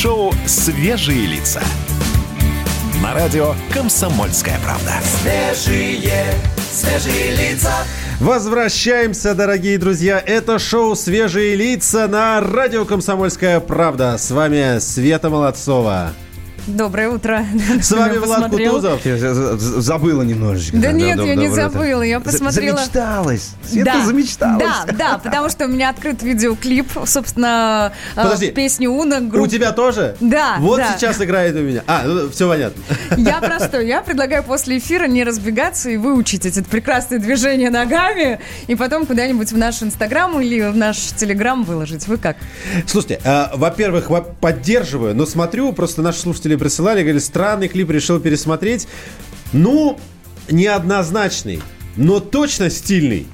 Шоу «Свежие лица». На радио «Комсомольская правда». Свежие, свежие лица. Возвращаемся, дорогие друзья. Это шоу «Свежие лица» на радио «Комсомольская правда». С вами Света Молодцова. Доброе утро. С вами Влад Посмотрел. Кутузов. Забыла немножечко. Да нет, я не забыла, я посмотрела. Замечталась. Света Да, замечталась. Да, да, потому что у меня открыт видеоклип, собственно, Подожди. песни Уна. У тебя тоже? Да, Вот да. сейчас играет у меня. А, ну, все понятно. Я про что? Я предлагаю после эфира не разбегаться и выучить эти прекрасные движения ногами, и потом куда-нибудь в наш Инстаграм или в наш Телеграм выложить. Вы как? Слушайте, э, во-первых, во- поддерживаю, но смотрю, просто наши слушатели присылали, говорили, странный клип, решил пересмотреть. Ну, неоднозначный, но точно стильный.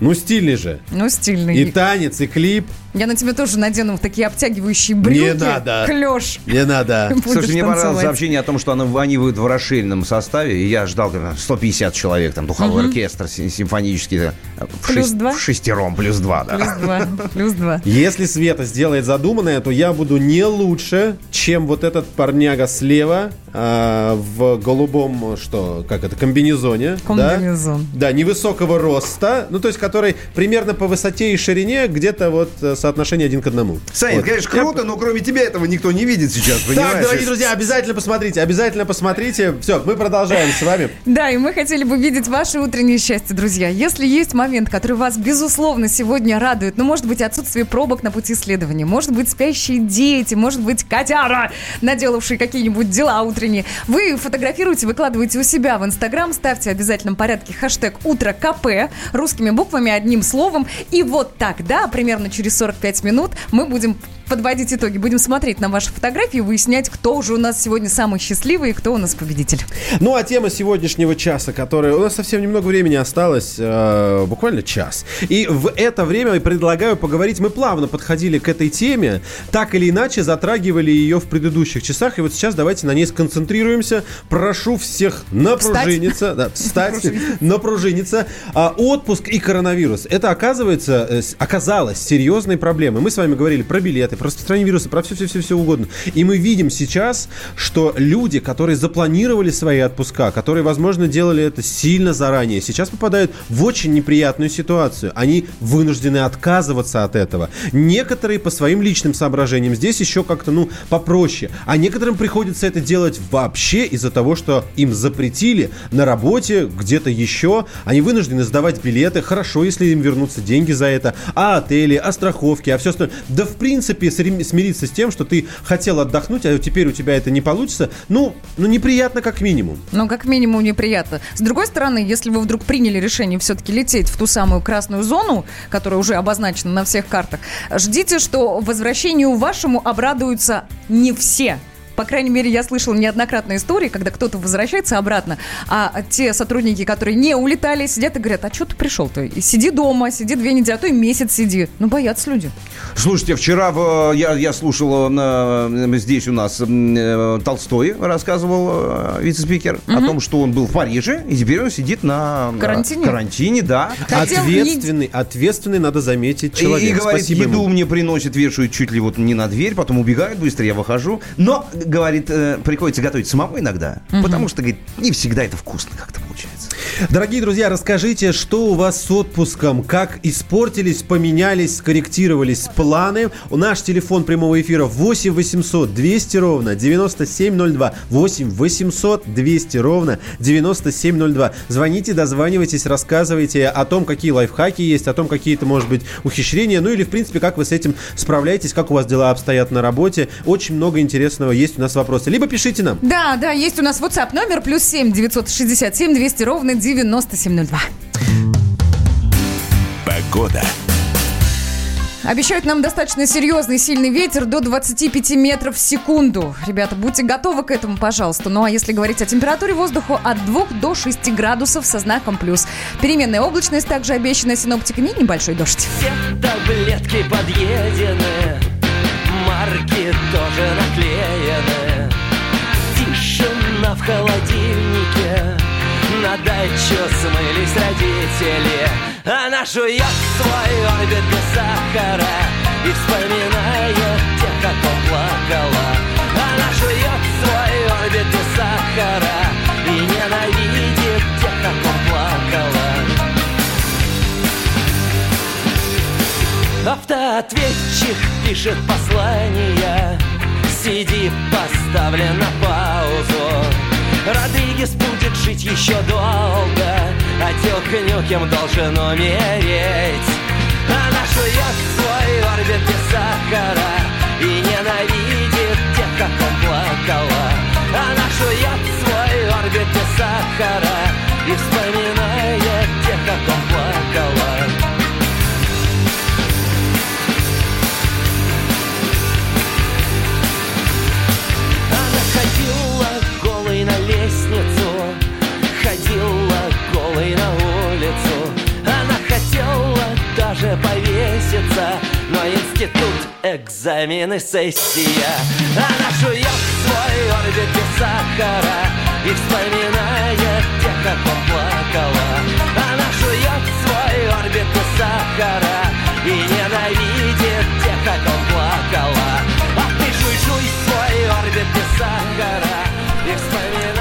Ну, стильный же. Ну, стильный. И танец, и клип. Я на тебя тоже надену такие обтягивающие брюки. надо. Клеш. Не надо. Слушай, мне понравилось сообщение о том, что она- они выйдут в расширенном составе, и я ждал как, 150 человек, там духовой оркестр сим- симфонический, да, в, Плюс шесть- два? в шестером, плюс два, да. Плюс два. Плюс два. Если Света сделает задуманное, то я буду не лучше, чем вот этот парняга слева а, в голубом, что, как это, комбинезоне. да? Комбинезон. Да, невысокого роста, ну, то есть, который примерно по высоте и ширине где-то вот э, соотношение один к одному. Саня, Вот. конечно, круто, но кроме тебя этого никто не видит сейчас, понимаешь? Так, дорогие друзья, обязательно посмотрите, обязательно посмотрите. Все, мы продолжаем с вами. Да, и мы хотели бы видеть ваше утреннее счастье, друзья. Если есть момент, который вас, безусловно, сегодня радует, ну, может быть, отсутствие пробок на пути следования, может быть, спящие дети, может быть, котяра, наделавшие какие-нибудь дела утренние, вы фотографируете, выкладываете у себя в Инстаграм, ставьте в обязательном порядке хэштег «Утро КП» русскими буквами, одним словом, и вот тогда, примерно через 45 минут, мы будем подводить итоги, будем смотреть на ваши фотографии, выяснять, кто же у нас сегодня самый счастливый и кто у нас победитель. Ну, а тема сегодняшнего часа, которая... У нас совсем немного времени осталось, э, буквально час. И в это время я предлагаю поговорить... Мы плавно подходили к этой теме, так или иначе затрагивали ее в предыдущих часах, и вот сейчас давайте на ней сконцентрируемся. Прошу всех напружиниться. Да, встать, напружиниться. А, отпуск и коронавирус. Это, оказывается, э, оказалось серьезной проблемой. Мы с вами говорили про билеты, про распространение вируса, про все-все-все угодно. И мы видим сейчас, что люди, которые запланировали свои отпуска, которые, возможно, делали это сильно заранее, сейчас попадают в очень неприятную ситуацию. Они вынуждены отказываться от этого. Некоторые по своим личным соображениям здесь еще как-то, ну, попроще. А некоторым приходится это делать вообще из-за того, что им запретили на работе, где-то еще. Они вынуждены сдавать билеты. Хорошо, если им вернутся деньги за это. А отели, а страховки, а все остальное. Да, в принципе, смириться с тем, что ты хотел отдохнуть, а теперь у тебя это не получится, ну, ну неприятно как минимум. Ну, как минимум, неприятно. С другой стороны, если вы вдруг приняли решение все-таки лететь в ту самую красную зону, которая уже обозначена на всех картах, ждите, что возвращению вашему обрадуются не все. По крайней мере, я слышала неоднократные истории, когда кто-то возвращается обратно, а те сотрудники, которые не улетали, сидят и говорят, а что ты пришел-то? И Сиди дома, сиди две недели, а то и месяц сиди. Ну, боятся люди. Слушайте, вчера в- я, я слушал э, здесь у нас э, Толстой рассказывал, э, вице-спикер, о том, что он был в Париже, и теперь он сидит на э, Карантине? карантине, да. Хотел ответственный, ответственный, надо заметить, И- человек. И, говорит, Спасибо еду ему. мне приносят, вешают чуть ли вот не на дверь, потом убегают быстро, я выхожу. Но, говорит, э, приходится готовить самому иногда, потому что, говорит, не всегда это вкусно как-то получается. Дорогие друзья, расскажите, что у вас с отпуском, как испортились, поменялись, скорректировались планы. У наш телефон прямого эфира 8 800 200 ровно 9702. 8 800 200 ровно 9702. Звоните, дозванивайтесь, рассказывайте о том, какие лайфхаки есть, о том, какие-то, может быть, ухищрения, ну или, в принципе, как вы с этим справляетесь, как у вас дела обстоят на работе. Очень много интересного есть у нас вопросы. Либо пишите нам. Да, да, есть у нас WhatsApp номер плюс 7 967 200 ровно 9702. Погода. Обещают нам достаточно серьезный сильный ветер до 25 метров в секунду. Ребята, будьте готовы к этому, пожалуйста. Ну а если говорить о температуре воздуха, от 2 до 6 градусов со знаком плюс. Переменная облачность также обещана синоптиками и небольшой дождь. Все таблетки подъедены, марки тоже наклеены. на дачу смылись родители. Она жует свой орбит без сахара И вспоминает тех, как плакала Она жует свой орбит без сахара И ненавидит тех, как плакала Автоответчик пишет послание. Сиди, поставлен на паузу. Родригес будет жить еще долго А Тёлка Нюкем должен умереть институт, экзамены, сессия. Она жует свой орбит без сахара. И вспоминает тех, как он плакала. Она жует свой орбит без сахара. И ненавидит тех, как он плакала. А ты жуй-жуй свой орбит без сахара. И тех,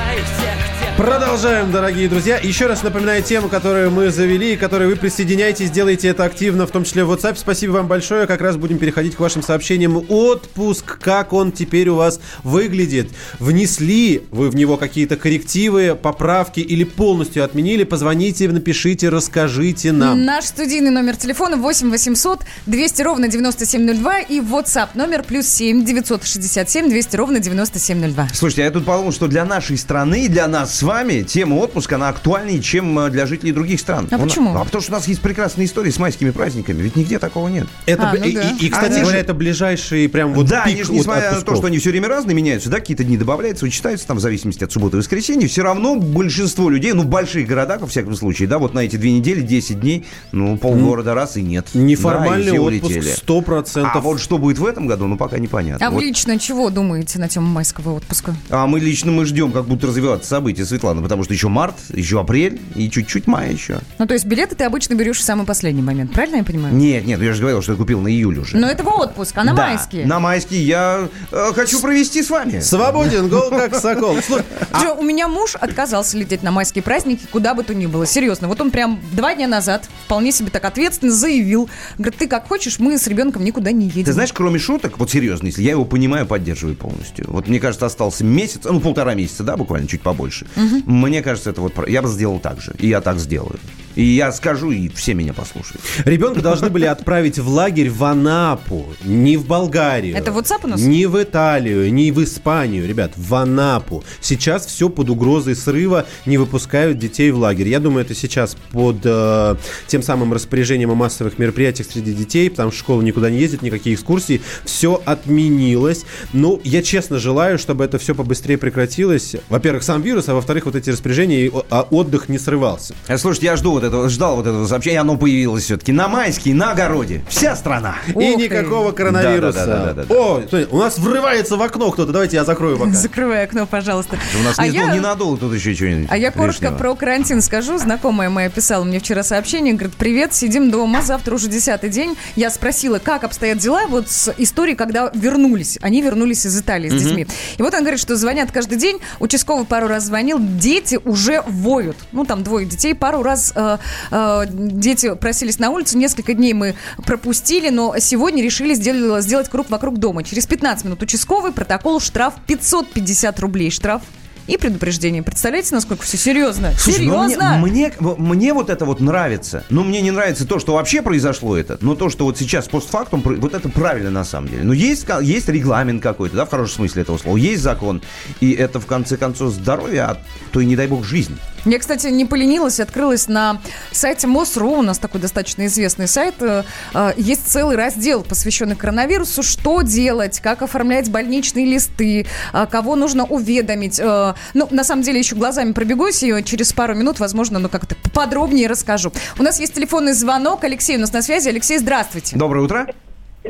Продолжаем, дорогие друзья. Еще раз напоминаю тему, которую мы завели, и которой вы присоединяйтесь, делайте это активно, в том числе в WhatsApp. Спасибо вам большое. Как раз будем переходить к вашим сообщениям. Отпуск, как он теперь у вас выглядит? Внесли вы в него какие-то коррективы, поправки или полностью отменили? Позвоните, напишите, расскажите нам. Наш студийный номер телефона 8 800 200 ровно 9702 и WhatsApp номер плюс 7 967 200 ровно 9702. Слушайте, а я тут подумал, что для нашей страны и для нас с вами тема отпуска, она актуальнее, чем э, для жителей других стран. А У почему? А потому что у нас есть прекрасные истории с майскими праздниками. Ведь нигде такого нет. Это, А, ну и, да. и- и, кстати Они говоря, же- это ближайший прям вот да, пик они же, от несмотря на то, что они все время разные меняются, да, какие-то дни добавляются, вычитаются там в зависимости от субботы и воскресенья, все равно большинство людей, ну, в больших городах, во всяком случае, да, вот на эти две недели, 10 дней, ну, полгорода раз и нет. Неформальный Да, и отпуск улетели. 100%. А вот что будет в этом году, ну, пока непонятно. А вы Вот. лично чего думаете на тему майского отпуска? А мы лично мы ждем, как будут развиваться события, Светлана, потому что еще март, еще апрель и чуть-чуть мая еще. Ну, то есть билеты ты обычно берешь в самый последний момент, правильно я понимаю? Нет, нет, я же говорил, что я купил на июль уже. Но это в отпуск, а на Да, майские? На майские я э, хочу провести с вами. Свободен, гол как сокол. Слушай, Слушай, У меня муж отказался лететь на майские праздники, куда бы то ни было. Серьезно. Вот он прям два дня назад вполне себе так ответственно заявил. Говорит, ты как хочешь, мы с ребенком никуда не едем. Ты знаешь, кроме шуток, вот серьезно, если я его понимаю, поддерживаю полностью. Вот мне кажется, остался месяц, ну полтора месяца, да, буквально чуть побольше. Мне кажется, это вот я бы сделал так же, и я так сделаю. И я скажу, и все меня послушают. Ребенка должны были отправить в лагерь в Анапу, не в Болгарию. Это WhatsApp у нас? Не в Италию, не в Испанию, ребят, в Анапу. Сейчас все под угрозой срыва, не выпускают детей в лагерь. Я думаю, это сейчас под э, тем самым распоряжением о массовых мероприятиях среди детей, потому что школа никуда не ездит, никакие экскурсии. Все отменилось. Ну, я честно желаю, чтобы это все побыстрее прекратилось. Во-первых, сам вирус, а во-вторых, вот эти распоряжения, и о- а отдых не срывался. Э, Слушайте, я жду вот этого, ждал вот этого сообщения, оно появилось все-таки на майские, на огороде. Вся страна. И Ух ты. никакого коронавируса. Да-да-да-да-да-да. О, смотри, у нас врывается в окно кто-то. Давайте я закрою пока. Закрывай окно, пожалуйста. У нас А не, я- не надолго тут еще что-нибудь. А я коротко лишнего. про карантин скажу. Знакомая моя писала мне вчера сообщение, говорит, привет, сидим дома, завтра уже десятый день. Я спросила, как обстоят дела вот с историей, когда вернулись. Они вернулись из Италии с детьми. И вот он говорит, что звонят каждый день, участковый пару раз звонил, дети уже воют. Ну, там двое детей, пару раз э, э, дети просились на улицу, несколько дней мы пропустили, но сегодня решили сделать, сделать круг вокруг дома. Через 15 минут участковый, протокол, штраф 550 рублей штраф. И предупреждение. Представляете, насколько все серьезно? Слушай, ну серьезно? мне, мне, мне вот это вот нравится. Но мне не нравится то, что вообще произошло это. Но то, что вот сейчас постфактум, вот это правильно на самом деле. Но есть, ка- есть регламент какой-то, да, в хорошем смысле этого слова. Есть закон. И это, в конце концов, здоровье, а то и, не дай бог, жизнь. Я, кстати, не поленилась, открылась на сайте МОСРУ, у нас такой достаточно известный сайт. э, э, Есть целый раздел, посвященный коронавирусу, что делать, как оформлять больничные листы, э, кого нужно уведомить. Ну, на самом деле, еще глазами пробегусь, и через пару минут, возможно, ну как-то подробнее расскажу. У нас есть телефонный звонок. Алексей у нас на связи. Алексей, здравствуйте. Доброе утро.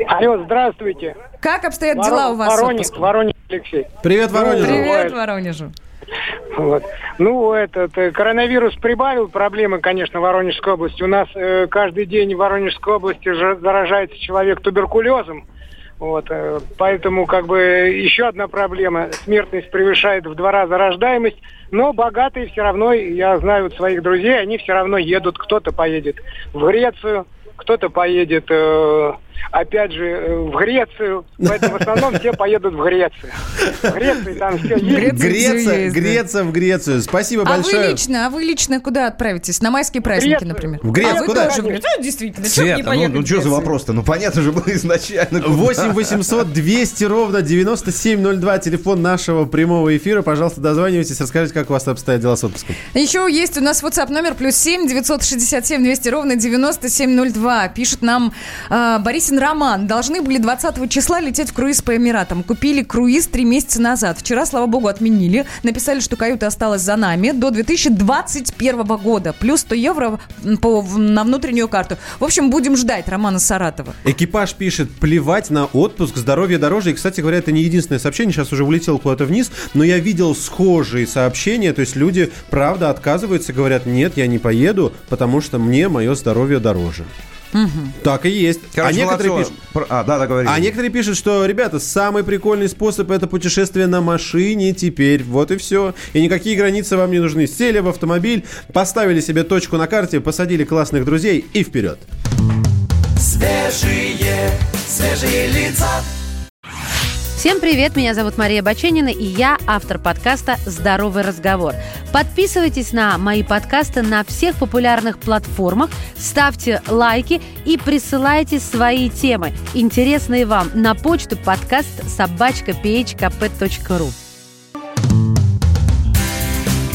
Алло, здравствуйте. Как обстоят Воро- дела у вас? Воронеж? Воронеж Алексей. Привет, Воронеж. Привет. Привет, Воронежу. Вот. Ну, этот э, коронавирус прибавил проблемы, конечно, в Воронежской области. У нас э, каждый день в Воронежской области заражается человек туберкулезом. Вот, э, поэтому как бы еще одна проблема. Смертность превышает в два раза рождаемость, но богатые все равно, я знаю вот своих друзей, они все равно едут. Кто-то поедет в Грецию, кто-то поедет э, опять же, э, в Грецию. Поэтому в основном все поедут в Грецию. В Греции там все есть. Греция Греция, да. В Грецию. Спасибо А вы большое. лично, а вы лично куда отправитесь? На майские праздники, Грецию. например? В Грецию А вы куда? тоже в Грецию? А, Действительно, Света, ну, ну что за вопрос-то? Ну понятно же было изначально. куда. 8 800 200 ровно 9702, телефон нашего прямого эфира. Пожалуйста, дозванивайтесь, расскажите, как у вас обстоят дела с отпуском. Еще есть у нас WhatsApp номер плюс 7 967 200 ровно 9702. Пишет нам э, Борисин Роман. Должны были 20 числа лететь в круиз по Эмиратам. Купили круиз три месяца назад. Вчера, слава богу, отменили. Написали, что каюта осталась за нами до 2021 года. Плюс 100 евро по, на внутреннюю карту. В общем, будем ждать Романа Саратова. Экипаж пишет, плевать на отпуск, здоровье дороже. И, кстати говоря, это не единственное сообщение, сейчас уже улетел куда-то вниз, но я видел схожие сообщения, то есть люди, правда, отказываются, говорят, нет, я не поеду, потому что мне мое здоровье дороже. Так и есть. Короче, а некоторые пишут... Про- А, да, да, говори. А некоторые пишут, что, ребята, самый прикольный способ это путешествие на машине теперь. Вот и все. И никакие границы вам не нужны. Сели в автомобиль, поставили себе точку на карте, посадили классных друзей и вперед. Свежие, свежие лица. Всем привет, меня зовут Мария Баченина, и я автор подкаста «Здоровый разговор». Подписывайтесь на мои подкасты на всех популярных платформах, ставьте лайки и присылайте свои темы, интересные вам, на почту подкаст собачка phkp.ru.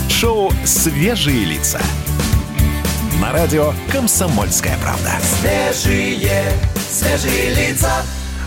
Шоу «Свежие лица». На радио «Комсомольская правда». Свежие, свежие лица.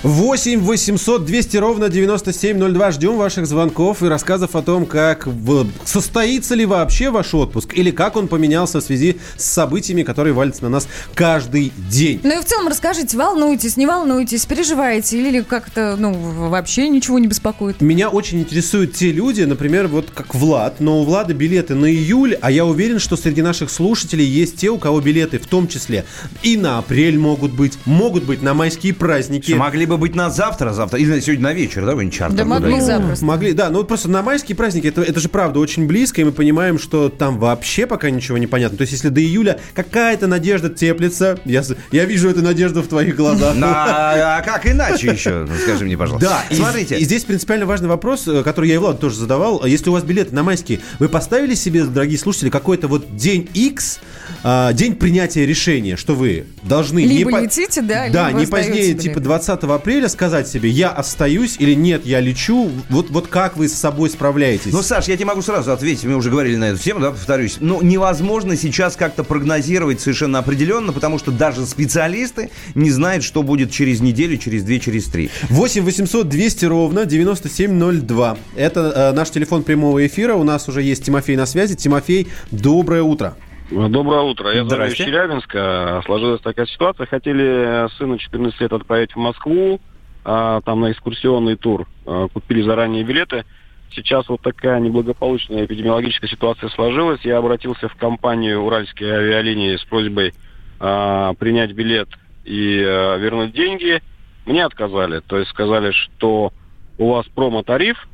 8 800 200 ровно 9702. Ждем ваших звонков и рассказов о том, как в- состоится ли вообще ваш отпуск или как он поменялся в связи с событиями, которые валятся на нас каждый день. Ну и в целом расскажите, волнуетесь, не волнуетесь, переживаете или как-то, ну, вообще ничего не беспокоит? Меня очень интересуют те люди, например, вот как Влад, но у Влада билеты на июль, а я уверен, что среди наших слушателей есть те, у кого билеты в том числе и на апрель могут быть, могут быть на майские праздники. Могли бы быть на завтра, завтра, или сегодня на вечер, да, вы Да могли запросто. Могли, да, ну вот просто на майские праздники это, это же правда очень близко, и мы понимаем, что там вообще пока ничего не понятно. То есть, если до июля какая-то надежда теплится, я, я вижу эту надежду в твоих глазах. На- а как иначе еще? Ну, Скажи мне, пожалуйста. Да, смотрите. И, здесь принципиально важный вопрос, э, который я и Влад тоже задавал. Если у вас билеты на майские, вы поставили себе, дорогие слушатели, какой-то вот день X, а, день принятия решения, что вы должны... не Либо по- летите, да, Да, либо не позднее, билеты. типа 20 апреля сказать себе, я остаюсь или нет, я лечу. Вот, вот как вы с собой справляетесь? Ну, Саш, я тебе могу сразу ответить, мы уже говорили на эту тему, да, повторюсь. Ну, невозможно сейчас как-то прогнозировать совершенно определенно, потому что даже специалисты не знают, что будет через неделю, через две, через три. 8 800 200 ровно 9702. Это э, наш телефон прямого эфира. У нас уже есть Тимофей на связи. Тимофей, доброе утро. Доброе утро. Я звоню из. Челябинска. Сложилась такая ситуация. Хотели сыну 14 лет отправить в Москву, а, там на экскурсионный тур. А, Купили заранее билеты. Сейчас вот такая неблагополучная эпидемиологическая ситуация сложилась. Я обратился в компанию «Уральские авиалинии» с просьбой а, принять билет и а, вернуть деньги. Мне отказали. То есть сказали, что у вас промо-тариф,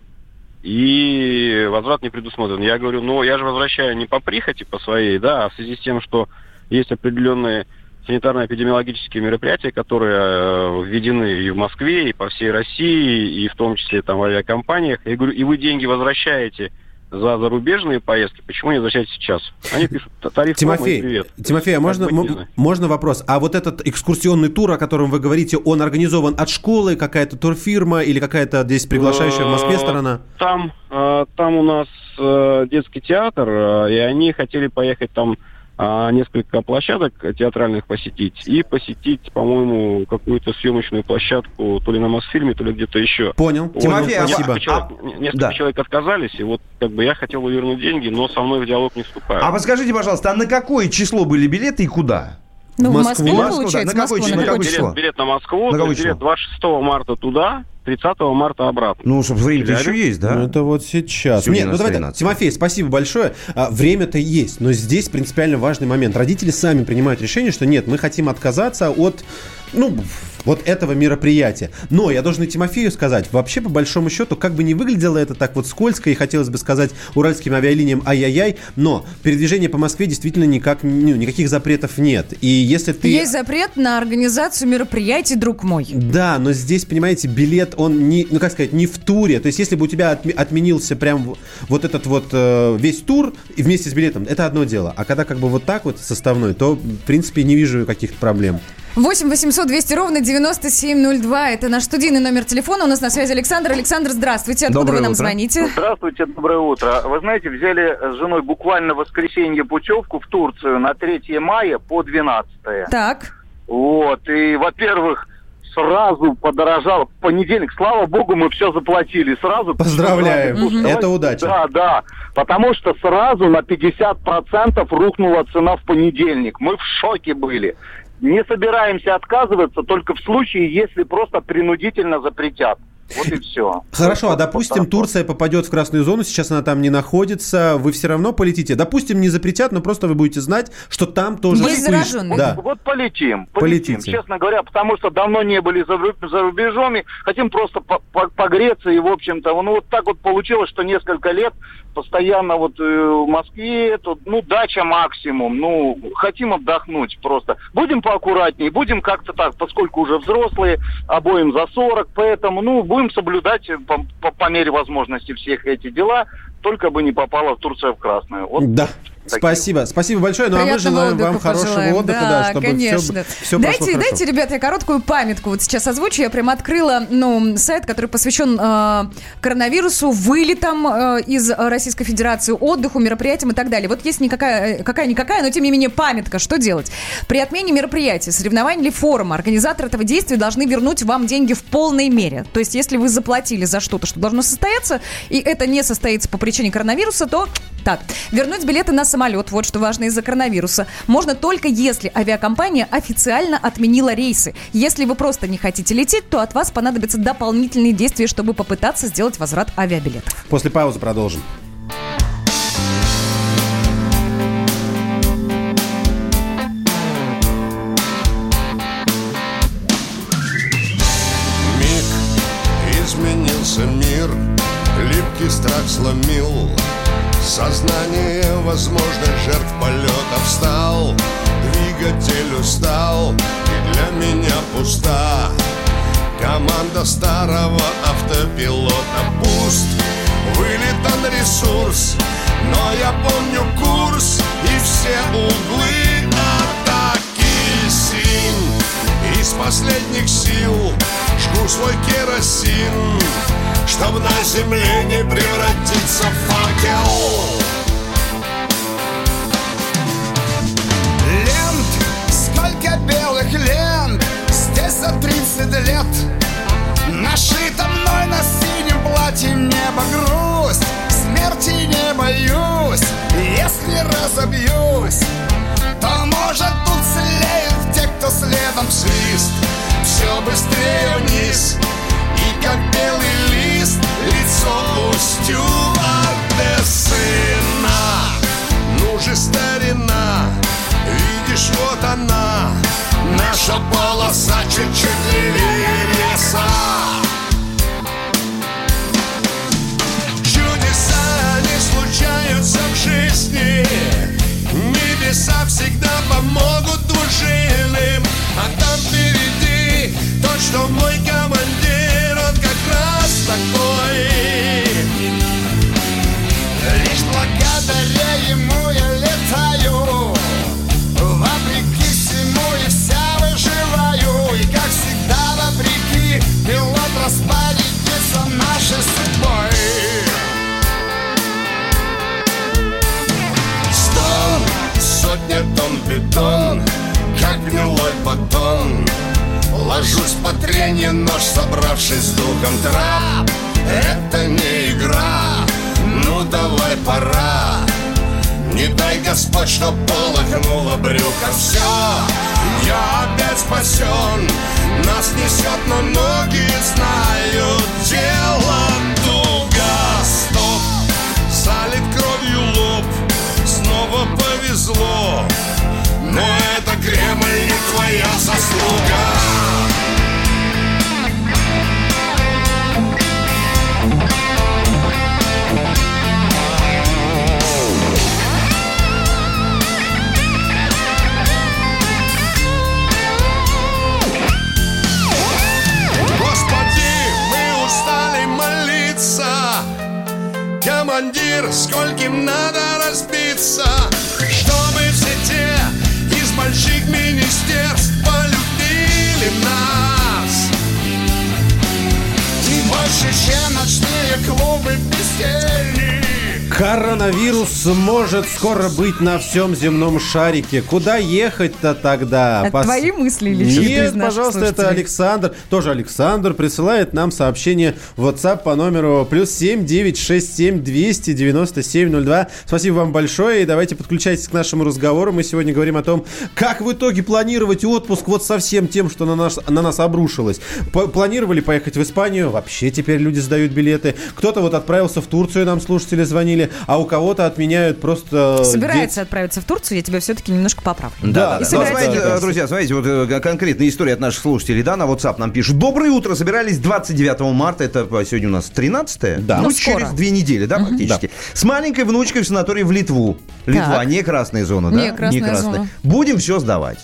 и возврат не предусмотрен. Я говорю, ну, я же возвращаю не по прихоти, по своей, да, а в связи с тем, что есть определенные санитарно-эпидемиологические мероприятия, которые э, введены и в Москве, и по всей России, и в том числе там в авиакомпаниях. Я говорю, и вы деньги возвращаете за зарубежные поездки, почему не возвращаете сейчас? Они пишут, «Та- тариф Тимофей, привет. Тимофей, а можно, м- можно вопрос? А вот этот экскурсионный тур, о котором вы говорите, он организован от школы, какая-то турфирма или какая-то здесь приглашающая в Москве Э, сторона? Там, э, там у нас э, детский театр, и они хотели поехать там а, несколько площадок театральных посетить и посетить, по-моему, какую-то съемочную площадку то ли на Мосфильме, то ли где-то еще. Понял. Вот, Тимофей, а несколько ва- человек, а- несколько да. человек отказались, и вот как бы я хотел бы вернуть деньги, но со мной в диалог не вступают. А подскажите, пожалуйста, а на какое число были билеты и куда? Ну, в Москву. Москву, Москву, да. получается, На какое Москву, на какое билет, число? билет на Москву, На какое билет число? 26 марта туда, 30 марта обратно. Ну, чтобы время-то Челябинск? еще есть, да? Ну, это вот сейчас. Сегодня Нет, ну нас давайте, 13. Тимофей, спасибо большое. А, время-то есть, но здесь принципиально важный момент. Родители сами принимают решение, что нет, мы хотим отказаться от ну, вот этого мероприятия. Но я должен и Тимофею сказать, вообще, по большому счету, как бы не выглядело это так вот скользко, и хотелось бы сказать уральским авиалиниям ай-яй-яй, но передвижение по Москве действительно никак, ну, никаких запретов нет. И если ты... Есть запрет на организацию мероприятий, друг мой. Да, но здесь, понимаете, билет, он не, ну как сказать, не в туре. То есть, если бы у тебя отме- отменился прям вот этот вот э, весь тур вместе с билетом, это одно дело. А когда как бы вот так вот составной, то, в принципе, не вижу каких-то проблем. 8 800 200 ровно 9702. Это наш студийный номер телефона. У нас на связи Александр. Александр, здравствуйте. Откуда Доброе вы нам утро. звоните? Здравствуйте, доброе утро. Вы знаете, взяли с женой буквально в воскресенье путевку в Турцию на 3 мая по 12. Так. Вот, и, во-первых, сразу подорожал. В понедельник, слава богу, мы все заплатили сразу. Поздравляем. Слушайте, Мгм. Это удача. Да, да. Потому что сразу на 50% рухнула цена в понедельник. Мы в шоке были. Не собираемся отказываться только в случае, если просто принудительно запретят. Вот и все. Хорошо, а допустим, Турция попадет в красную зону, сейчас она там не находится, вы все равно полетите. Допустим, не запретят, но просто вы будете знать, что там тоже Есть вспыш- зараженные. Да. Вот полетим, полетим, Полетите. честно говоря, потому что давно не были за, ру- за рубежами, хотим просто по- по- погреться и, в общем-то, ну вот так вот получилось, что несколько лет постоянно вот э, в Москве, тут, ну, дача максимум, ну, хотим отдохнуть просто. Будем поаккуратнее, будем как-то так, поскольку уже взрослые, обоим за 40, поэтому, ну, будем соблюдать э, по, по- по мере возможности всех эти дела, только бы не попала Турция в красную. Вот Да. Такие Спасибо, спасибо большое. Ну а мы Приятного желаем отдыха вам хорошего пожелаем. отдыха, да, да, чтобы конечно. все, все дайте, прошло хорошо. дайте, ребята, я короткую памятку вот сейчас озвучу. Я прям открыла ну, сайт, который посвящен э, коронавирусу, вылетам э, из Российской Федерации, отдыху, мероприятиям и так далее. Вот есть никакая, э, какая-никакая, но тем не менее памятка. Что делать? При отмене мероприятия, соревнований или форума, организаторы этого действия должны вернуть вам деньги в полной мере. То есть, если вы заплатили за что-то, что должно состояться, и это не состоится по причине коронавируса, то так, вернуть билеты на самолет, вот что важно из-за коронавируса, можно только если авиакомпания официально отменила рейсы. Если вы просто не хотите лететь, то от вас понадобятся дополнительные действия, чтобы попытаться сделать возврат авиабилетов. После паузы продолжим. Миг изменился мир, липкий страх сломил Сознание возможных жертв полетов стал Двигатель устал и для меня пуста Команда старого автопилота пуст Вылетан ресурс, но я помню курс И все углы из последних сил. Жгу свой керосин Чтоб на земле не превратиться в факел. Лент, сколько белых лент Здесь за 30 лет. Нашита мной на синем платье небо грусть Смерти не боюсь. Если разобьюсь То может тут слеют кто следом свист. Все быстрее вниз И как белый лист Лицо устью от сына Ну же, старина, видишь, вот она Наша полоса чуть-чуть левее леса Чудеса не случаются в жизни Небеса всегда помогут двужильным А там впереди тот, что мой командир Он как раз такой. Лишь благодаря собравшись с духом трап Это не игра, ну давай пора. Не дай Господь, чтоб полыхнуло брюхо. Все, я опять спасен Нас несет, но ноги знают дело туго. Стоп, залит кровью лоб. Снова повезло. Но это Кремль не твоя заслуга мир, скольким надо разбиться, чтобы все те из больших министерств полюбили нас. И больше, чем ночные клубы бездельник. Коронавирус может скоро быть на всем земном шарике. Куда ехать-то тогда? Это Пос- твои мысли или Нет, пожалуйста, это слушателей? Александр. Тоже Александр присылает нам сообщение в WhatsApp по номеру плюс 7 967 297 02. Спасибо вам большое. И давайте подключайтесь к нашему разговору. Мы сегодня говорим о том, как в итоге планировать отпуск вот со всем тем, что на нас, на нас обрушилось. П- планировали поехать в Испанию. Вообще теперь люди сдают билеты. Кто-то вот отправился в Турцию, нам слушатели звонили, а у кого-то отменяют просто... Собирается отправиться в Турцию, я тебя все-таки немножко поправлю. Да, да, да, смотрите, да. друзья, смотрите, вот э, конкретная история от наших слушателей, да, на WhatsApp нам пишут. Доброе утро, собирались 29 марта, это э, сегодня у нас 13 Да. Ну, Ну, через скоро. две недели, да, практически. С маленькой внучкой в санаторий в Литву. Литва, Так. не красная зона, да? Не красная зона. Будем все сдавать.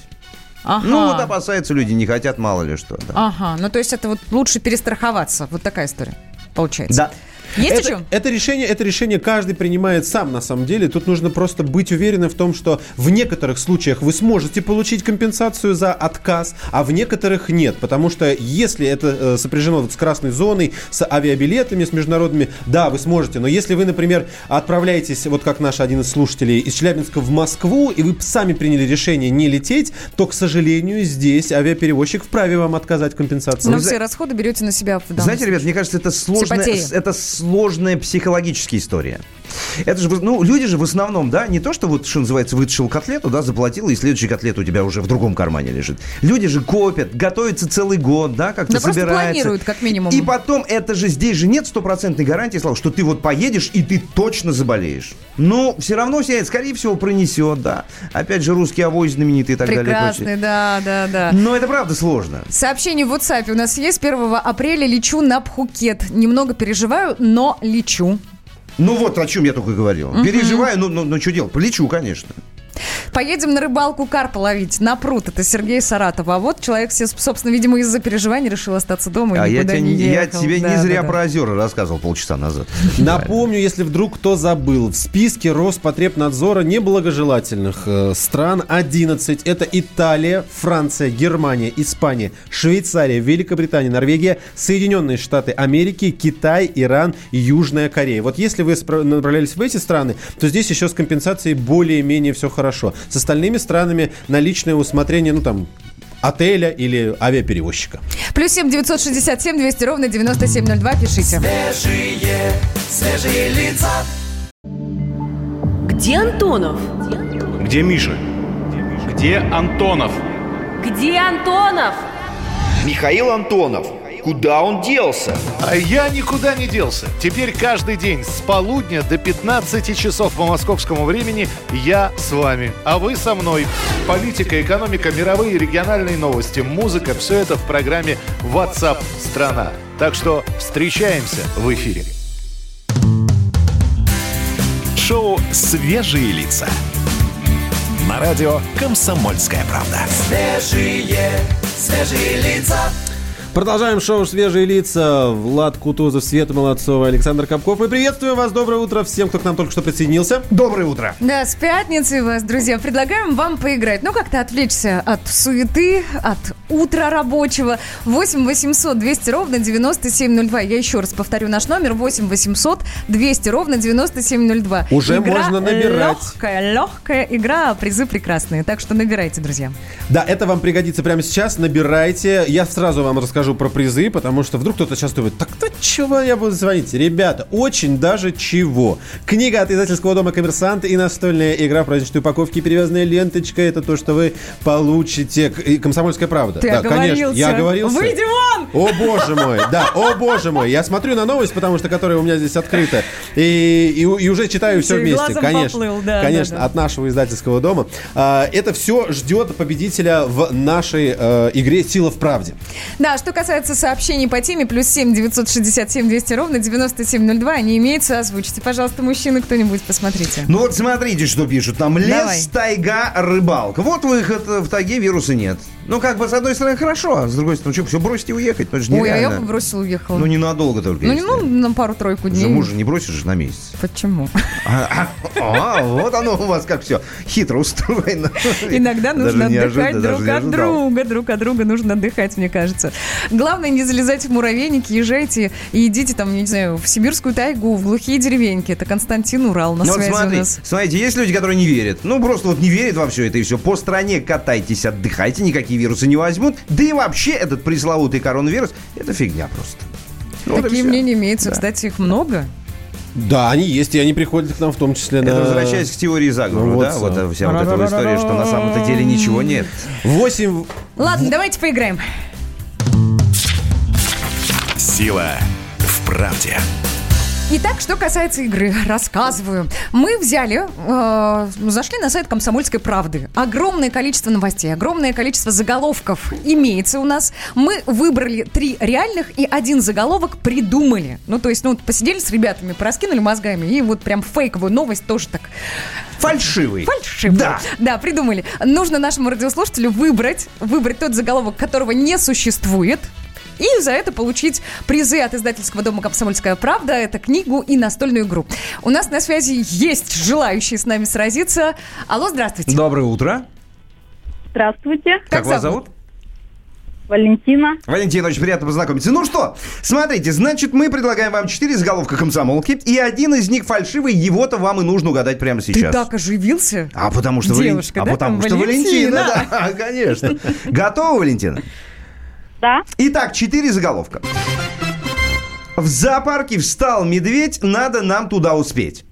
Ага. Ну, вот опасаются люди, не хотят, мало ли что. да. Ага, ну то есть это вот лучше перестраховаться. Вот такая история получается. Да. Есть это, еще? это решение, это решение каждый принимает сам, на самом деле. Тут нужно просто быть уверенным в том, что в некоторых случаях вы сможете получить компенсацию за отказ, а в некоторых нет. Потому что если это э, сопряжено вот с красной зоной, с авиабилетами, с международными, да, вы сможете. Но если вы, например, отправляетесь, вот как наш один из слушателей, из Челябинска в Москву, и вы сами приняли решение не лететь, то, к сожалению, здесь авиаперевозчик вправе вам отказать в компенсации. Но Вы все зна- расходы берете на себя Знаете, ребят, случае. мне кажется, это сложная, это сложная психологическая история. Это же, ну, люди же в основном, да, не то, что вот, что называется, вытащил котлету, да, заплатил, и следующий котлет у тебя уже в другом кармане лежит. Люди же копят, готовятся целый год, да, как-то Да собираются. планируют, как минимум. И потом, это же здесь же нет стопроцентной гарантии, Слава, что ты вот поедешь, и ты точно заболеешь. Но все равно себя, скорее всего, пронесет, да. Опять же, русский авось знаменитый и так далее. и прочее. Прекрасный, да, да, да. Но это правда сложно. Сообщение в WhatsApp у нас есть. 1 апреля лечу на Пхукет. Немного переживаю, но лечу. Ну вот о чем я только говорил. Переживаю, ну, ну, ну что делать? Полечу, конечно. Поедем на рыбалку карпа ловить на пруд. Это Сергей Саратов. А вот человек, все, собственно, видимо, из-за переживаний решил остаться дома и А я, никуда тебе, не не- я ехал. тебе Да, не да, зря да. про озера рассказывал полчаса назад. Напомню, если вдруг кто забыл, в списке Роспотребнадзора неблагожелательных э, стран 11. Это Италия, Франция, Германия, Испания, Швейцария, Великобритания, Норвегия, Соединенные Штаты Америки, Китай, Иран и Южная Корея. Вот если вы направлялись в эти страны, то здесь еще с компенсацией более-менее все хорошо. С остальными странами на личное усмотрение, ну там, отеля или авиаперевозчика. Плюс семь девятьсот шестьдесят семь двести ровно девяносто семь ноль два. Пишите. Свежие, свежие лица. Где Антонов? Где Миша? Где Антонов? Где Антонов? Михаил Антонов. Куда он делся? А я никуда не делся. Теперь каждый день с полудня до 15 часов по московскому времени я с вами, а вы со мной. Политика, экономика, мировые и региональные новости, музыка – все это в программе WhatsApp страна. Так что встречаемся в эфире. Шоу «Свежие лица». На радио «Комсомольская правда». Свежие, свежие лица. Продолжаем шоу «Свежие лица». Влад Кутузов, Света Молодцова, Александр Капков. Мы приветствуем вас. Доброе утро всем, кто к нам только что присоединился. Доброе утро. Да, с пятницы вас, друзья. Предлагаем вам поиграть. Ну, как-то отвлечься от суеты, от утра рабочего. 8 800 200 ровно 9702. Я еще раз повторю наш номер. 8 800 200 ровно 9702. Уже можно набирать. Легкая, легкая игра, а призы прекрасные. Так что набирайте, друзья. Да, это вам пригодится прямо сейчас. Набирайте. Я сразу вам расскажу про призы, потому что вдруг кто-то сейчас думает, так то чего я буду звонить? Ребята, очень даже чего. Книга от издательского дома «Коммерсант» и настольная игра в праздничной упаковке и перевязанная ленточка. Это то, что вы получите. «Комсомольская правда». Ты да, конечно. оговорился. Я оговорился. Выйди вон! О боже мой, да, о боже мой. Я смотрю на новость, потому что которая у меня здесь открыта, и, и, и уже читаю все вместе. Конечно, поплыл, да, конечно, да, да. от нашего издательского дома. А, это все ждет победителя в нашей э, игре «Сила в правде». Да, что касается сообщений по теме, плюс 7 967 200 ровно 9702, они имеются. Озвучите, пожалуйста, мужчины, кто-нибудь, посмотрите. Ну вот смотрите, что пишут. Там лес, Давай. тайга, рыбалка. Вот выход. В тайге вируса нет. Ну, как бы, с одной стороны, хорошо, а с другой стороны, что, все бросить и уехать? Ну, же Ой, а я бы бросила, уехала. Ну, ненадолго только. Ну, не, ну, на пару-тройку дней. мужа не бросишь же на месяц. Почему? А, а, а, вот оно у вас как все хитро устроено. Иногда нужно отдыхать друг от друга. Друг от друга нужно отдыхать, мне кажется. Главное, не залезайте в муравейники, езжайте и идите там, не знаю, в сибирскую тайгу, в глухие деревеньки. Это Константин Урал на Ну, вот связи смотри, у нас. смотрите, есть люди, которые не верят. Ну, просто вот не верят во все это и все. По стране катайтесь, отдыхайте, никакие вирусы не возьмут. Да и вообще этот пресловутый коронавирус, это фигня просто. Ну, вот Такие всё. мнения имеются. Кстати, их много. Да, они есть, и они приходят к нам в том числе Это на... возвращаясь к теории заговора, Ну, вот, да? Вот а. эта вся вот эта вот история, что на самом-то деле ничего нет. 8... Ладно, давайте поиграем. Сила в правде. Итак, что касается игры, рассказываю. Мы взяли, э, зашли на сайт «Комсомольской правды». Огромное количество новостей, огромное количество заголовков имеется у нас. Мы выбрали три реальных и один заголовок придумали. Ну, то есть, ну, вот посидели с ребятами, пораскинули мозгами, и вот прям фейковую новость тоже так Фальшивый. Фальшивый. Да. Да, придумали. Нужно нашему радиослушателю выбрать, выбрать тот заголовок, которого не существует. И за это получить призы от издательского дома «Комсомольская правда». Это книгу и настольную игру. У нас на связи есть желающие с нами сразиться. Алло, здравствуйте. Доброе утро. Здравствуйте. Как, вас зовут? Валентина. Валентина, очень приятно познакомиться. Ну что, смотрите, значит, мы предлагаем вам четыре заголовка комсомолки, и один из них фальшивый, его-то вам и нужно угадать прямо Ты сейчас. так оживился. А потому что, Вален- Девушка, а да, потому там что Валентина, Валентина. да, конечно. Готова, Валентина? Да. Итак, четыре заголовка. В зоопарке встал медведь, надо нам туда успеть.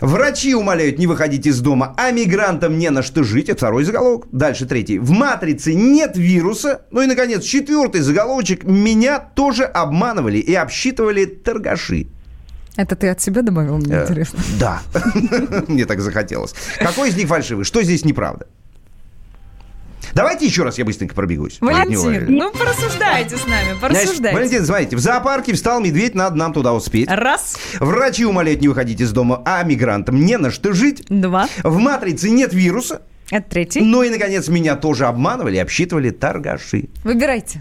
Врачи умоляют не выходить из дома, а мигрантам не на что жить. Это второй заголовок. Дальше третий. В матрице нет вируса. Ну и, наконец, четвертый заголовочек. Меня тоже обманывали и обсчитывали торгаши. Это ты от себя добавил, мне Э, интересно. Да. Мне так захотелось. Какой из них фальшивый? Что здесь неправда? Давайте еще раз я быстренько пробегусь. Валентин, ну порассуждайте с нами, Значит, порассуждайте. Валентин, смотрите, в зоопарке встал медведь, надо нам туда успеть. Раз. Врачи умоляют не выходить из дома, а мигрантам не на что жить. Два. В матрице нет вируса. Это третий. Ну и, наконец, меня тоже обманывали обсчитывали торгаши. Выбирайте.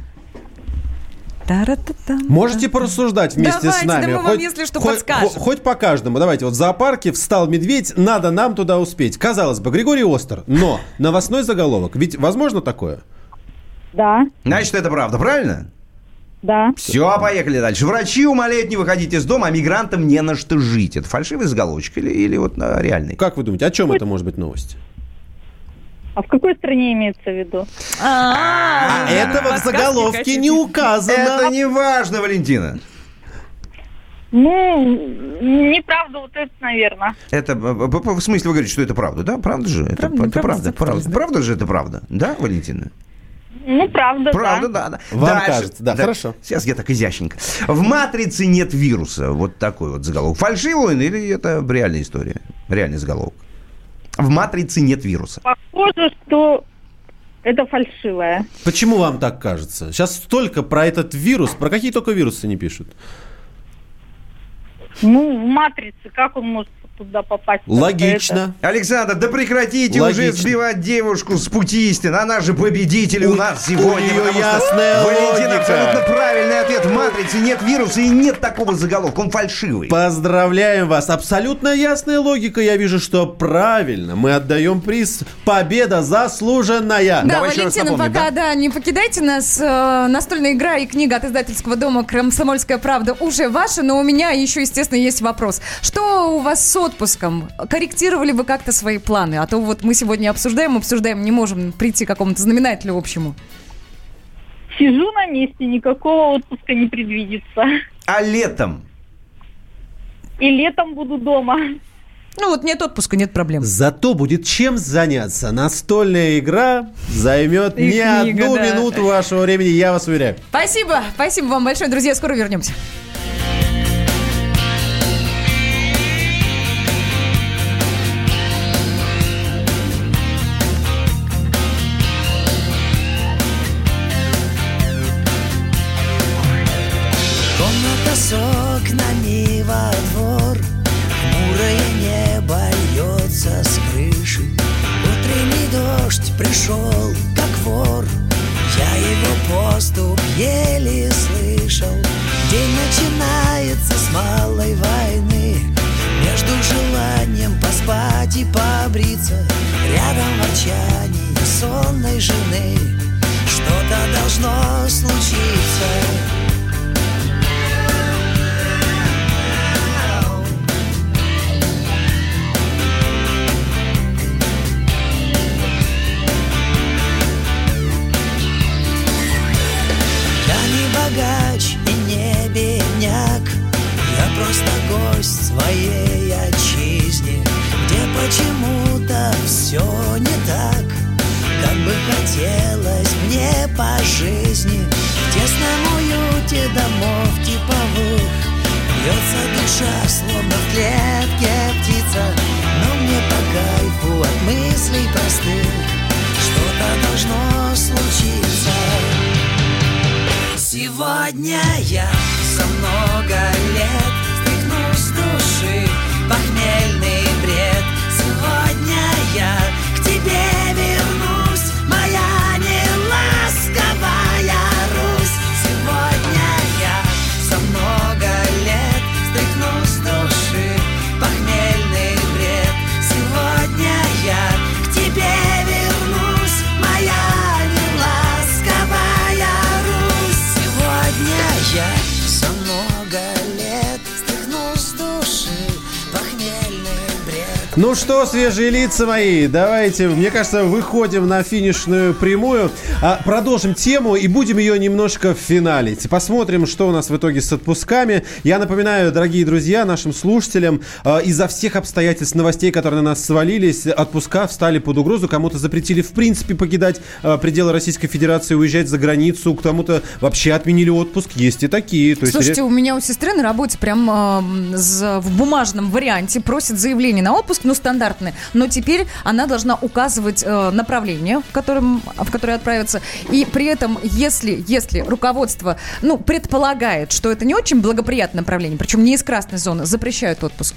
Можете порассуждать вместе Давайте, с нами. да мы вам, если что, хоть, подскажем. хо- хоть по каждому. Давайте, вот в зоопарке встал медведь, надо нам туда успеть. Казалось бы, Григорий Остер, но новостной заголовок. Ведь возможно такое? Да. Значит, это правда, правильно? Да. Все, поехали дальше. Врачи умоляют не выходить из дома, а мигрантам не на что жить. Это фальшивый заголовочек или, или вот а, реальный? Как вы думаете, о чем это может быть новость? А в какой стране имеется в виду? А, этого в заголовке не указано. Это не важно, Валентина. Ну, неправда вот это, наверное. Это, э, э, в смысле, вы говорите, что это правда, да? Правда же? Это, Правда, это правда, запутались, правда. Правда же это правда, да, Валентина? Ну, правда, Правда, да. да. да. Вам Дальше. кажется, да, хорошо. Сейчас я так изящненько. В «Матрице» нет вируса. Вот такой вот заголовок. Фальшивый он или это реальная история? Реальный заголовок. В «Матрице» нет вируса. Похоже, что это фальшивое. Почему вам так кажется? Сейчас столько про этот вирус, про какие только вирусы не пишут. Ну, в матрице, как он может туда попасть? Логично. Александр, да прекратите уже Логично. сбивать девушку с пути истины. Она же победитель у нас сегодня. у что ясная Валентин логика. абсолютно правильный ответ. В «Матрице» нет вируса и нет такого заголовка. Он фальшивый. Поздравляем вас. Абсолютно ясная логика. Я вижу, что правильно. Мы отдаем приз. Победа заслуженная. Да, Валентина, пока, да? не покидайте нас. Э, настольная игра и книга от издательского дома «Комсомольская правда» уже ваша, но у меня еще, естественно, есть вопрос. Что у вас с отпуском? Корректировали вы как-то свои планы? А то вот мы сегодня обсуждаем, обсуждаем, не можем прийти к какому-то знаменателю общему. Сижу на месте, никакого отпуска не предвидится. А летом? И летом буду дома. Ну вот нет отпуска, нет проблем. Зато будет чем заняться. Настольная игра займет И не книга, одну да. минуту вашего времени, я вас уверяю. Спасибо, спасибо вам большое, друзья. Скоро вернемся. Поспать и побриться Рядом ворчание сонной жены. Что-то должно случиться. Богач и не бедняк. Я просто гость своей все не так Как бы хотелось мне по жизни. В тесном уюте домов типовых Бьется душа, словно в клетке птица. Но мне по кайфу от мыслей простых Что-то должно случиться. Сегодня я за много лет Стряхну с души похмельный Сегодня что, свежие лица мои, давайте, мне кажется, выходим на финишную прямую. А, продолжим тему и будем ее немножко финалить. Посмотрим, что у нас в итоге с отпусками. Я напоминаю, дорогие друзья, нашим слушателям, а, из-за всех обстоятельств новостей, которые на нас свалились, отпуска встали под угрозу. Кому-то запретили в принципе покидать а, пределы Российской Федерации, уезжать за границу. Кому-то вообще отменили отпуск. Есть и такие. То есть, Слушайте, у меня у сестры на работе прям э, в бумажном варианте просит заявление на отпуск, ну, стандартное. Но теперь она должна указывать э, направление, в, котором, в которое отправиться. И при этом, если, если руководство, ну, предполагает, что это не очень благоприятное направление, причем не из красной зоны, запрещают отпуск.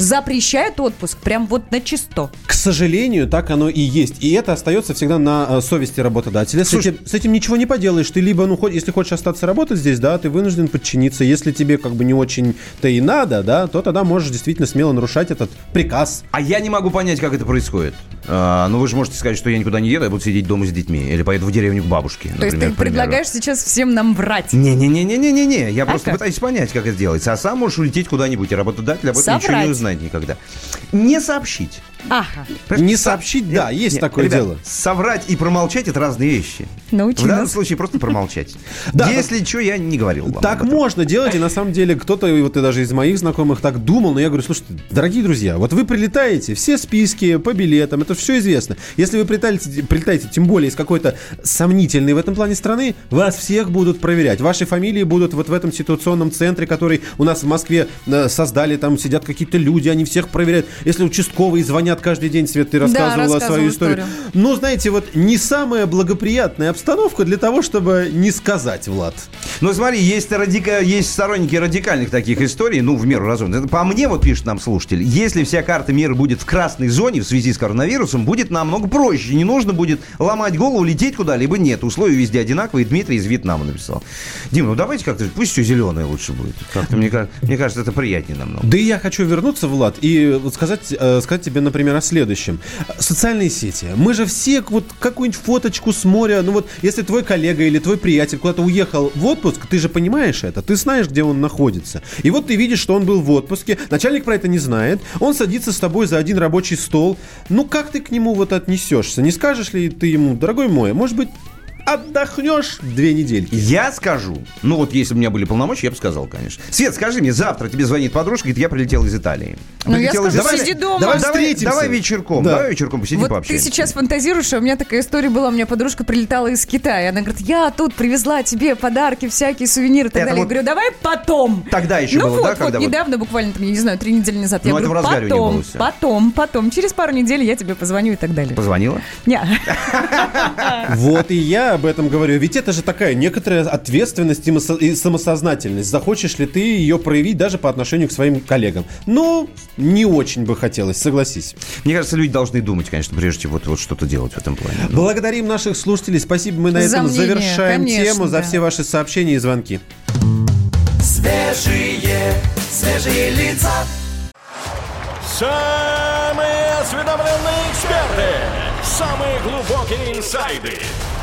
Запрещают отпуск прям вот на чисто. К сожалению, так оно и есть. И это остается всегда на э, совести работодателя. С этим, с этим ничего не поделаешь. Ты либо, ну, хоть, если хочешь остаться работать здесь, да, ты вынужден подчиниться. Если тебе как бы не очень-то и надо, да, то тогда можешь действительно смело нарушать этот приказ. А я не могу понять, как это происходит. А, ну, вы же можете сказать, что я никуда не еду, я буду сидеть дома с детьми. Или поеду в деревню к бабушке, То есть например, ты к примеру. предлагаешь сейчас всем нам врать. Не-не-не-не-не-не, я А просто как? пытаюсь понять, как это делается. А сам можешь улететь куда-нибудь, и работодатель об этом ничего Соврать. не узнает никогда. Не сообщить. Ага. Не сообщить, да, есть Нет, такое ребят, дело. Соврать и промолчать это разные вещи. Научи В данном нас. случае просто промолчать. Да, Если что, я не говорил вам. Так можно делать, и на самом деле кто-то, и вот и даже из моих знакомых так думал, но я говорю, слушайте, дорогие друзья, вот вы прилетаете, все списки по билетам, это все известно. Если вы прилетаете, прилетаете тем более из какой-то сомнительной в этом плане страны, вас всех будут проверять. Ваши фамилии будут вот в этом ситуационном центре, который у нас в Москве э, создали, там сидят какие-то люди, они всех проверяют. Если участковые звонят каждый день, Свет, ты рассказывала рассказывала свою историю. историю. Ну, знаете, вот не самая благоприятная обстановка для того, чтобы не сказать, Влад. Ну, смотри, есть, радика... есть сторонники радикальных таких историй, ну, в меру разумно. Это По мне, вот пишет нам слушатель, если вся карта мира будет в красной зоне в связи с коронавирусом, будет намного проще. Не нужно будет ломать голову, лететь куда-либо. Нет, условия везде одинаковые. Дмитрий из Вьетнама написал. Дим, ну давайте как-то, пусть все зеленое лучше будет. Как-то мне, мне кажется, это приятнее намного. Да и я хочу вернуться, Влад, и вот сказать, э, сказать тебе, например, о следующем. Социальные сети. Мы же все вот какую-нибудь фоточку с моря, ну вот если твой коллега или твой приятель куда-то уехал в отпуск, ты же понимаешь это, ты знаешь, где он находится. И вот ты видишь, что он был в отпуске, начальник про это не знает, он садится с тобой за один рабочий стол. Ну как ты к нему вот отнесешься? Не скажешь ли ты ему, дорогой мой, может быть, отдохнешь две недельки? Я скажу. Ну вот, если бы у меня были полномочия, я бы сказал, конечно. Свет, скажи мне, завтра тебе звонит подружка, говорит, я прилетел из Италии. Ну, я Прилетел из скажу, Италии. сиди дома. Давай, встретимся. давай вечерком, Да. давай вечерком посидим, вот ты пообщаемся. сейчас фантазируешь, а у меня такая история была, у меня подружка прилетала из Китая, она говорит, я тут привезла тебе подарки, всякие сувениры и так Это далее. вот Я говорю, давай потом. Тогда еще ну было, вот, да, вот, когда вот- недавно, буквально, там, я не знаю, три недели назад. Ну, я это говорю, потом, потом, потом, через пару недель я тебе позвоню и так далее. Позвонила? Не. Вот и я об этом говорю. Ведь это же такая некоторая ответственность и самосознательность. Захочешь ли ты ее проявить даже по отношению к своим коллегам? Ну, не очень бы хотелось, согласись. Мне кажется, люди должны думать, конечно, прежде чем вот, вот что-то делать в этом плане. Благодарим наших слушателей. Спасибо. Мы на За этом мнение, завершаем конечно, тему. За да. все ваши сообщения и звонки. Свежие, свежие лица. Самые осведомленные эксперты. Самые глубокие инсайды.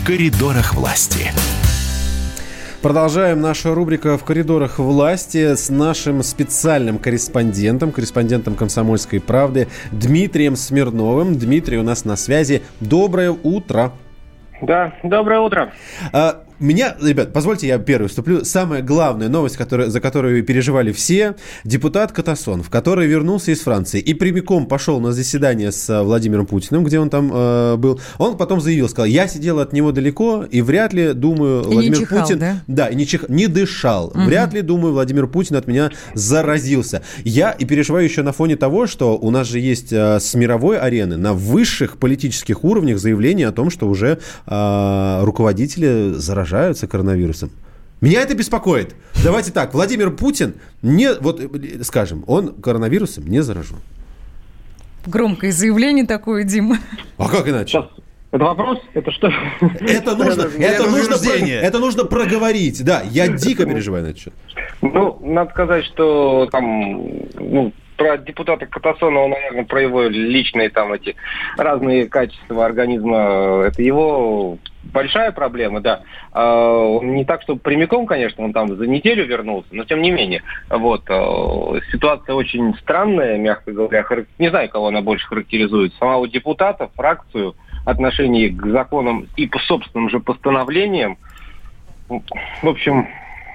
В коридорах власти. Продолжаем нашу рубрику «В коридорах власти» с нашим специальным корреспондентом, корреспондентом «Комсомольской правды» Дмитрием Смирновым. Дмитрий у нас на связи. Доброе утро. Да, доброе утро. Меня, ребят, позвольте я первый вступлю. Самая главная новость, которая, за которую переживали все, депутат Катасонов, который вернулся из Франции и прямиком пошел на заседание с э, Владимиром Путиным, где он там э, был. Он потом заявил, сказал, я сидел от него далеко и вряд ли, думаю, И Владимир чихал, Путин... да? и не, чих- не дышал. Мгм. Вряд ли, думаю, Владимир Путин от меня заразился. Я и переживаю еще на фоне того, что у нас же есть э, с мировой арены на высших политических уровнях заявление о том, что уже э, руководители заражаются коронавирусом. Меня это беспокоит. Давайте так, Владимир Путин не, вот скажем, он коронавирусом не заражен. Громкое заявление такое, Дима. А как иначе? Это вопрос? Это что? Это нужно, это, нужно, это нужно проговорить. Да, я дико переживаю на этот счет. Ну, надо сказать, что там, ну, про депутата Катасонова, наверное, про его личные там эти разные качества организма, это его большая проблема, да. А, не так, что прямиком, конечно, он там за неделю вернулся, но тем не менее. Вот. а, Ситуация очень странная, мягко говоря. Не знаю, кого она больше характеризует. Самого депутата, фракцию, отношение к законам и по собственным же постановлениям. В общем,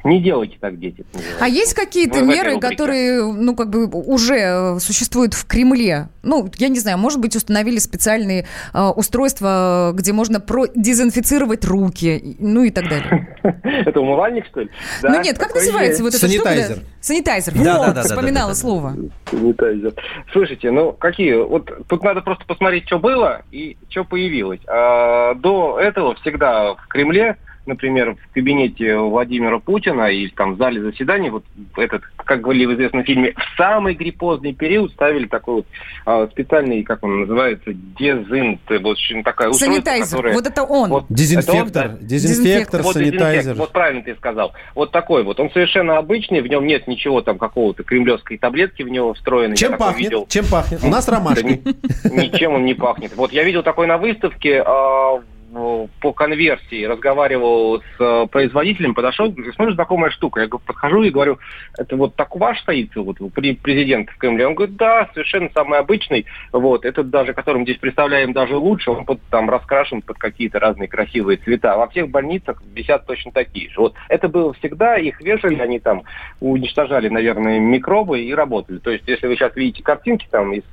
не делайте так, дети. это. А есть какие-то меры, которые, ну, как бы уже э, существуют в Кремле? Ну, я не знаю, может быть, установили специальные э, устройства, где можно продезинфицировать руки, и- ну и так далее. Это умывальник, что ли? ну нет, как называется вот штука? Санитайзер. Санитайзер. Да, Вот, да, да, да, вспоминала слово. Санитайзер. Слушайте, ну какие? Вот тут надо просто посмотреть, что было и что появилось. А, до этого всегда в Кремле, например, в кабинете Владимира Путина или там в зале заседаний, вот этот, как говорили в известном фильме, в самый гриппозный период ставили такой вот а, специальный, как он называется, дезинт, вот такая устройство, Санитайзер. которое- Вот это он. Вот Дезинфектор, это он, да. дезинфектор, Вот санитайзер. дезинфектор, Вот правильно ты сказал. Вот такой вот. Он совершенно обычный, в нем нет ничего там какого-то кремлевской таблетки в него встроенной. Чем пахнет? видел. Чем пахнет? У нас ромашкой. Ничем он не пахнет. Вот я видел такой на выставке а, в- по конверсии, разговаривал с э, производителем, подошел, говорю, смотрю, знакомая штука. Я подхожу и говорю, это вот так ваш стоит, вот президент в Кремле? Он говорит, да, совершенно самый обычный. Вот, этот даже, которым здесь представляем, даже лучше, он под- там раскрашен под какие-то разные красивые цвета. Во всех больницах висят точно такие же. Вот это было всегда, их вешали, они там уничтожали, наверное, микробы и работали. То есть, если вы сейчас видите картинки там из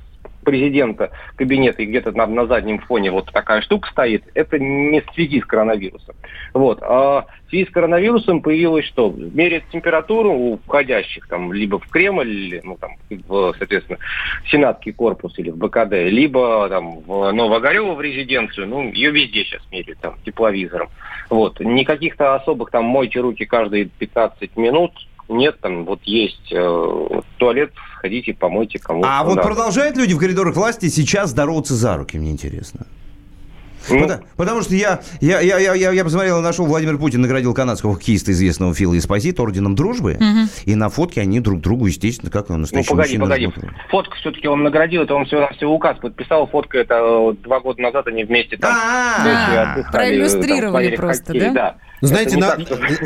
президента кабинета и где-то на, на заднем фоне вот такая штука стоит, это не в связи с коронавирусом. Вот. А в связи с коронавирусом появилось что? Меряют температуру у входящих там либо в Кремль, ну, там, в, соответственно, в Сенатский корпус или в БКД, либо там в Новогорево в резиденцию, ну, ее везде сейчас меряют там тепловизором. Вот. Никаких-то особых там мойте руки каждые 15 минут, нет, там вот есть э, туалет, сходите, помойте кому А вот надо. продолжают люди в коридорах власти сейчас здороваться за руки, мне интересно. Ну. Потому, потому что я, я, я, я, я, я посмотрел, нашел, Владимир Путин наградил канадского хоккеиста, известного Фила Эспозита, орденом дружбы. Мгм. И на фотке они друг другу, естественно, как он Ну, настоящий погоди, мужчина, погоди. жмут руку. Фотку все-таки он наградил, это он всего всего указ подписал. Фотка это э, два года назад они вместе там отдыхали, проиллюстрировали просто, хоккей, да? Ну, Знаете, на-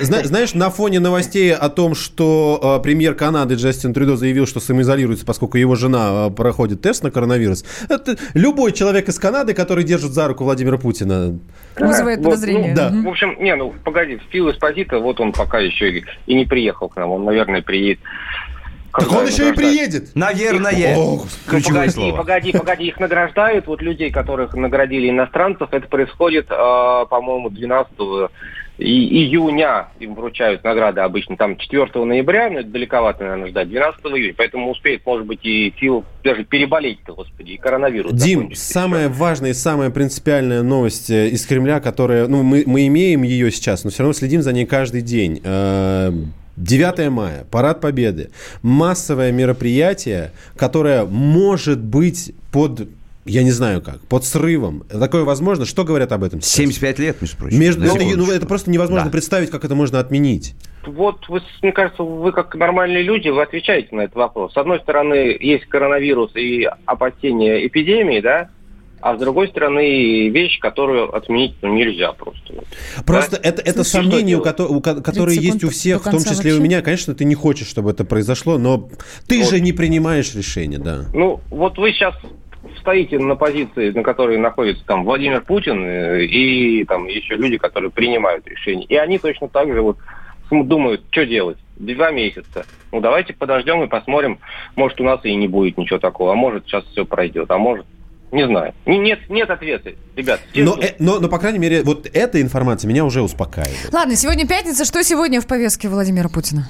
зна- знаешь, на фоне новостей о том, что э, премьер Канады Джастин Трюдо заявил, что самоизолируется, поскольку его жена э, проходит тест на коронавирус, это любой человек из Канады, который держит за руку Владимира Путина. Вызывает Вот, подозрение. ну, Да. В общем, не, ну погоди, Фил Эспозито, вот он пока еще и, и не приехал к нам, он, наверное, приедет. Так он еще и приедет. Наверное. О, Ну, погоди, слово. погоди, погоди, их награждают, вот людей, которых наградили иностранцев, это происходит, э, по-моему, 12 и- июня им вручают награды обычно, там 4 ноября, но это далековато, наверное, ждать, 12 июня, поэтому успеет, может быть, и Фил даже переболеть-то, господи, и коронавирус. Дим, самая важная и самая принципиальная новость э, из Кремля, которая, ну, мы, мы имеем ее сейчас, но все равно следим за ней каждый день. Э, 9 мая, Парад Победы. Массовое мероприятие, которое может быть под, я не знаю как, под срывом. Такое возможно. Что говорят об этом сейчас? 75 лет, между прочим. Между, секундочку. ну, это просто невозможно Да. представить, как это можно отменить. Вот, вы, мне кажется, вы как нормальные люди, вы отвечаете на этот вопрос. С одной стороны, есть коронавирус и опасения эпидемии, да, а с другой стороны, вещь, которую отменить ну, нельзя просто. Просто Да? это, это Слушай, сомнения, что у ко- которые 30 есть у всех, в том числе и у меня. Конечно, ты не хочешь, чтобы это произошло, но ты Вот. же не принимаешь решение, да. Ну, вот вы сейчас стоите на позиции, на которой находится там Владимир Путин э, и там еще люди, которые принимают решения. И они точно так же вот думают, что делать. Два месяца. Ну, давайте подождем и посмотрим. Может, у нас и не будет ничего такого. А может, сейчас все пройдет. А может, не знаю. Не- Нет, нет ответа, ребят. Но, э, но, но, по крайней мере, вот эта информация меня уже успокаивает. Ладно, сегодня пятница. Что сегодня в повестке Владимира Путина?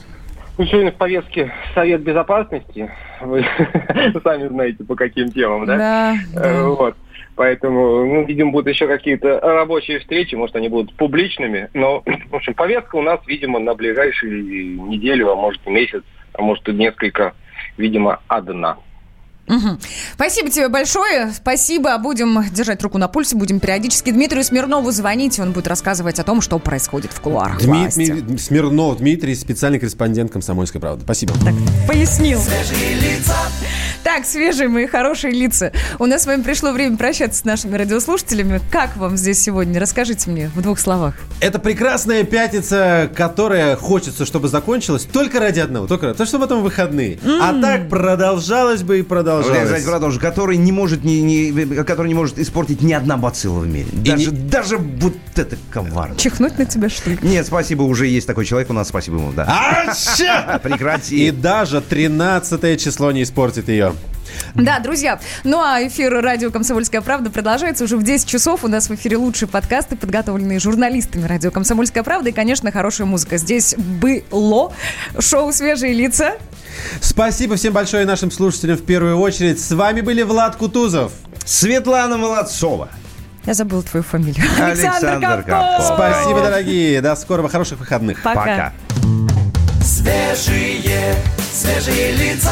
Ну, сегодня в повестке Совет Безопасности. Вы сами знаете, по каким темам, да? Да, Э, да. Вот. Поэтому, ну, видимо, будут еще какие-то рабочие встречи, может, они будут публичными. Но, в общем, повестка у нас, видимо, на ближайшие неделю, а может, месяц, а может, и несколько, видимо, одна. Мгм. Спасибо тебе большое. Спасибо. Будем держать руку на пульсе, будем периодически Дмитрию Смирнову звонить. Он будет рассказывать о том, что происходит в кулуарах власти. Дмитрий Смирнов, Дмитрий, специальный корреспондент «Комсомольской правды». Спасибо. Пояснил. Так, свежие мои хорошие лица. У нас с вами пришло время прощаться с нашими радиослушателями. Как вам здесь сегодня? Расскажите мне в двух словах. Это прекрасная пятница, которая хочется, чтобы закончилась только ради одного, только ради, потому что потом выходные. А так продолжалось бы и Вот я, продолжалось. кстати, продолжу, который не может не, не- который не может испортить ни одна бацилла в мире. Даже, даже вот это коварно. Чихнуть на тебя, что ли? Нет, спасибо, уже есть такой человек у нас, спасибо ему, да. Аща! Прекрати. И даже 13 число не испортит ее. Да, друзья. Ну а эфир радио «Комсомольская правда» продолжается уже в 10 часов. У нас в эфире лучшие подкасты, подготовленные журналистами радио «Комсомольская правда» и, конечно, хорошая музыка. Здесь было шоу «Свежие лица». Спасибо всем большое нашим слушателям в первую очередь. С вами были Влад Кутузов. Светлана Молодцова. Я забыла твою фамилию. Александр Капков. Спасибо, дорогие. До скорого. Хороших выходных. Пока. Пока. Свежие, свежие лица.